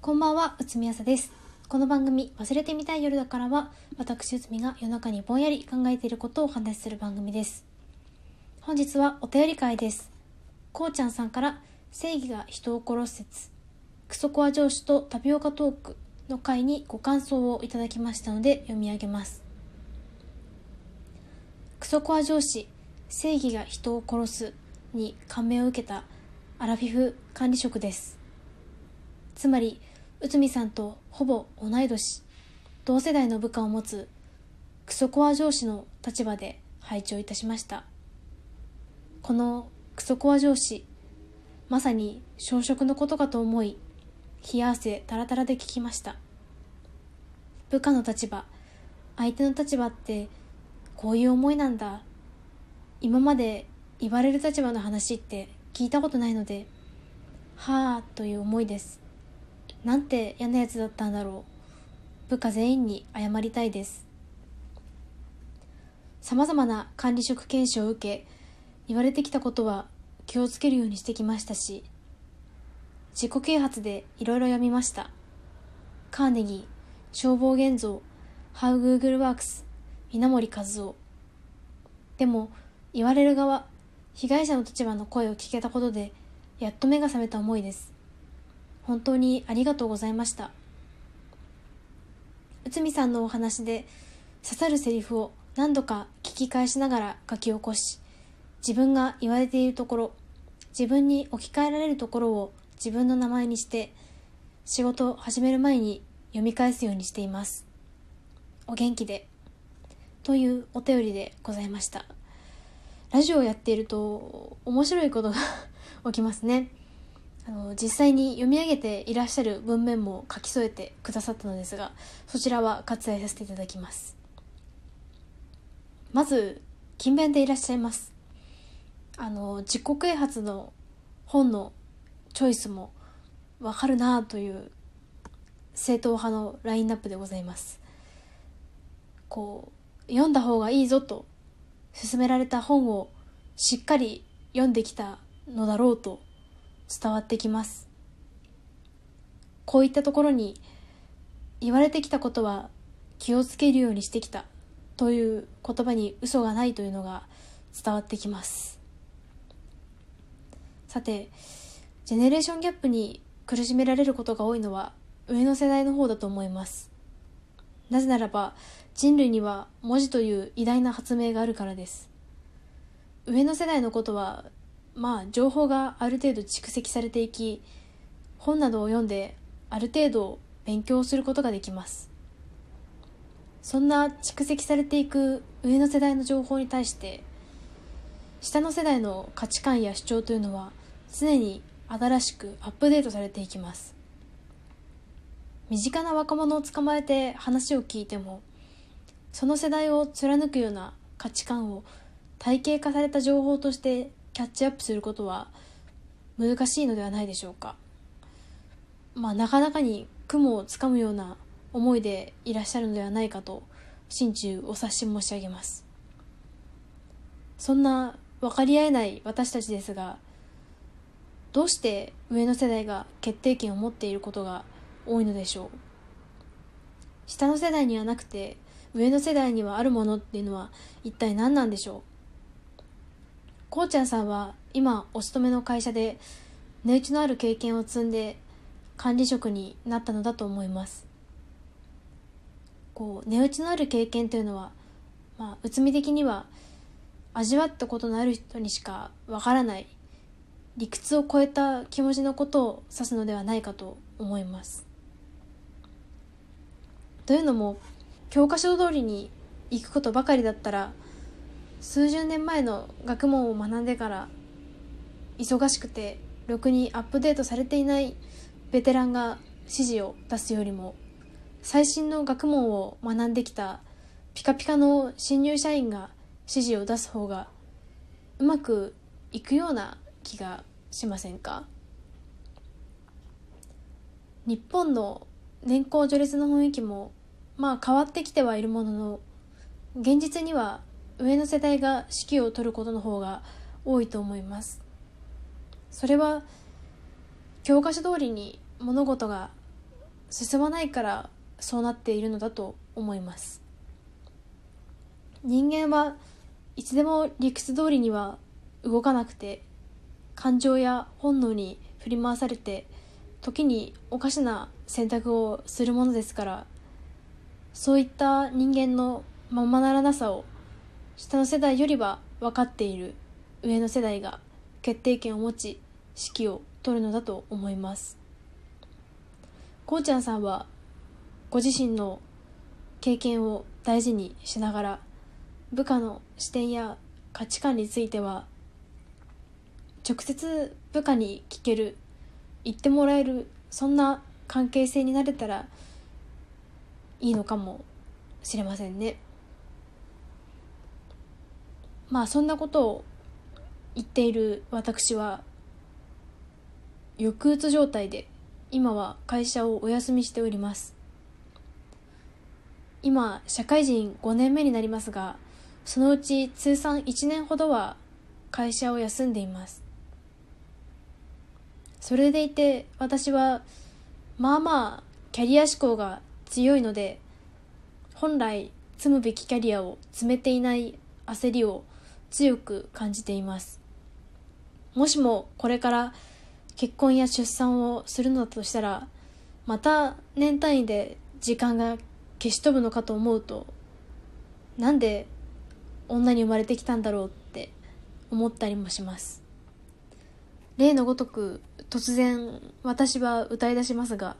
こんばんは、うつみあさです。この番組、忘れてみたい夜だからは、私うつみが夜中にぼんやり考えていることをお話しする番組です。本日はお便り会です。こうちゃんさんから、正義が人を殺す説、クソコア上司とタピオカトークの回にご感想をいただきましたので読み上げます。クソコア上司、正義が人を殺すに感銘を受けたアラフィフ管理職です。つまり内海さんとほぼ同い年。同世代の部下を持つクソコア上司の立場で配置をいたしました。このクソコア上司まさに小食のことかと思い冷や汗タラタラで聞きました。部下の立場相手の立場ってこういう思いなんだ。今まで言われる立場の話って聞いたことないのではあという思いです。なんて嫌なやつだったんだろう。部下全員に謝りたいです。様々な管理職研修を受け、言われてきたことは気をつけるようにしてきましたし、自己啓発でいろいろ読みました。カーネギー、消防現像、How Google Works、稲森和夫。でも、言われる側、被害者の立場の声を聞けたことで、やっと目が覚めた思いです。本当にありがとうございました。内海さんのお話で刺さるセリフを何度か聞き返しながら書き起こし、自分が言われているところ、自分に置き換えられるところを自分の名前にして、仕事を始める前に読み返すようにしています。お元気で。というお便りでございました。ラジオをやっていると面白いことが 起きますね。あの実際に読み上げていらっしゃる文面も書き添えてくださったのですがそちらは割愛させていただきます。まず勤勉でいらっしゃいます。あの自己啓発の本のチョイスもわかるなという正統派のラインナップでございます。こう読んだ方がいいぞと勧められた本をしっかり読んできたのだろうと伝わってきます。こういったところに言われてきたことは気をつけるようにしてきたという言葉に嘘がないというのが伝わってきます。さてジェネレーションギャップに苦しめられることが多いのは上の世代の方だと思います。なぜならば人類には文字という偉大な発明があるからです。上の世代のことはまあ情報がある程度蓄積されていき本などを読んである程度勉強することができます。そんな蓄積されていく上の世代の情報に対して下の世代の価値観や主張というのは常に新しくアップデートされていきます。身近な若者を捕まえて話を聞いてもその世代を貫くような価値観を体系化された情報としてキャッチアップすることは難しいのではないでしょうか。まあ、なかなかに雲をつかむような思いでいらっしゃるのではないかと心中お察し申し上げます。そんな分かり合えない私たちですがどうして上の世代が決定権を持っていることが多いのでしょう？下の世代にはなくて上の世代にはあるものっていうのは一体何なんでしょう？こうちゃんさんは今お勤めの会社で値打ちのある経験を積んで管理職になったのだと思います。こう値打ちのある経験というのは、まあ、内海的には味わったことのある人にしかわからない理屈を超えた気持ちのことを指すのではないかと思います。というのも教科書通りに行くことばかりだったら数十年前の学問を学んでから忙しくてろくにアップデートされていないベテランが指示を出すよりも最新の学問を学んできたピカピカの新入社員が指示を出す方がうまくいくような気がしませんか？日本の年功序列の雰囲気もまあ変わってきてはいるものの現実には上の世代が指揮を執ることの方が多いと思います。それは教科書通りに物事が進まないからそうなっているのだと思います。人間はいつでも理屈通りには動かなくて感情や本能に振り回されて時におかしな選択をするものですからそういった人間のままならなさを下の世代よりは分かっている上の世代が決定権を持ち指揮を取るのだと思いますこうちゃんさんはご自身の経験を大事にしながら部下の視点や価値観については直接部下に聞ける言ってもらえるそんな関係性になれたらいいのかもしれませんね。まあそんなことを言っている私は抑うつ状態で今は会社をお休みしております。今社会人5年目になりますがそのうち通算1年ほどは会社を休んでいます。それでいて私はまあまあキャリア志向が強いので本来積むべきキャリアを積めていない焦りを強く感じています。もしもこれから結婚や出産をするのだとしたらまた年単位で時間が消し飛ぶのかと思うとなんで女に生まれてきたんだろうって思ったりもします。例のごとく突然私は歌い出しますが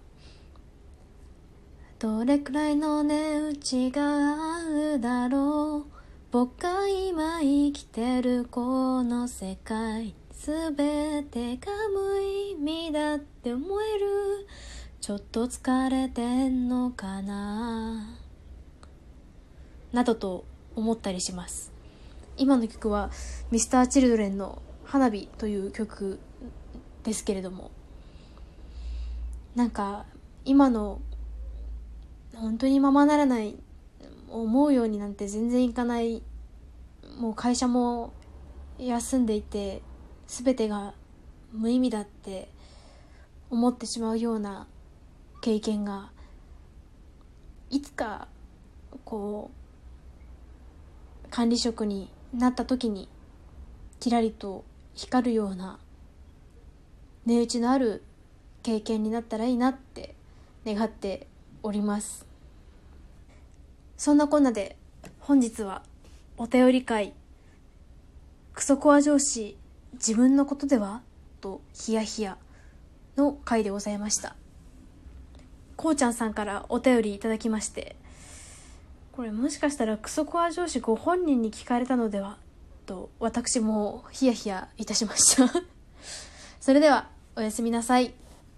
どれくらいの値打ちが合うだろう。僕が今生きてるこの世界すべてが無意味だって思える。ちょっと疲れてんのかな？などと思ったりします。今の曲は Mr.Children の「花火」という曲ですけれども。なんか今の本当にままならない思うようになんて全然いかない。もう会社も休んでいて全てが無意味だって思ってしまうような経験がいつかこう管理職になった時にキラリと光るような値打ちのある経験になったらいいなって願っております。そんなこんなで本日はお便り会クソコア上司自分のことでは？とヒヤヒヤの回でございました。こうちゃんさんからお便りいただきまして。これもしかしたらクソコア上司ご本人に聞かれたのでは？と私もヒヤヒヤいたしました。それではおやすみなさい。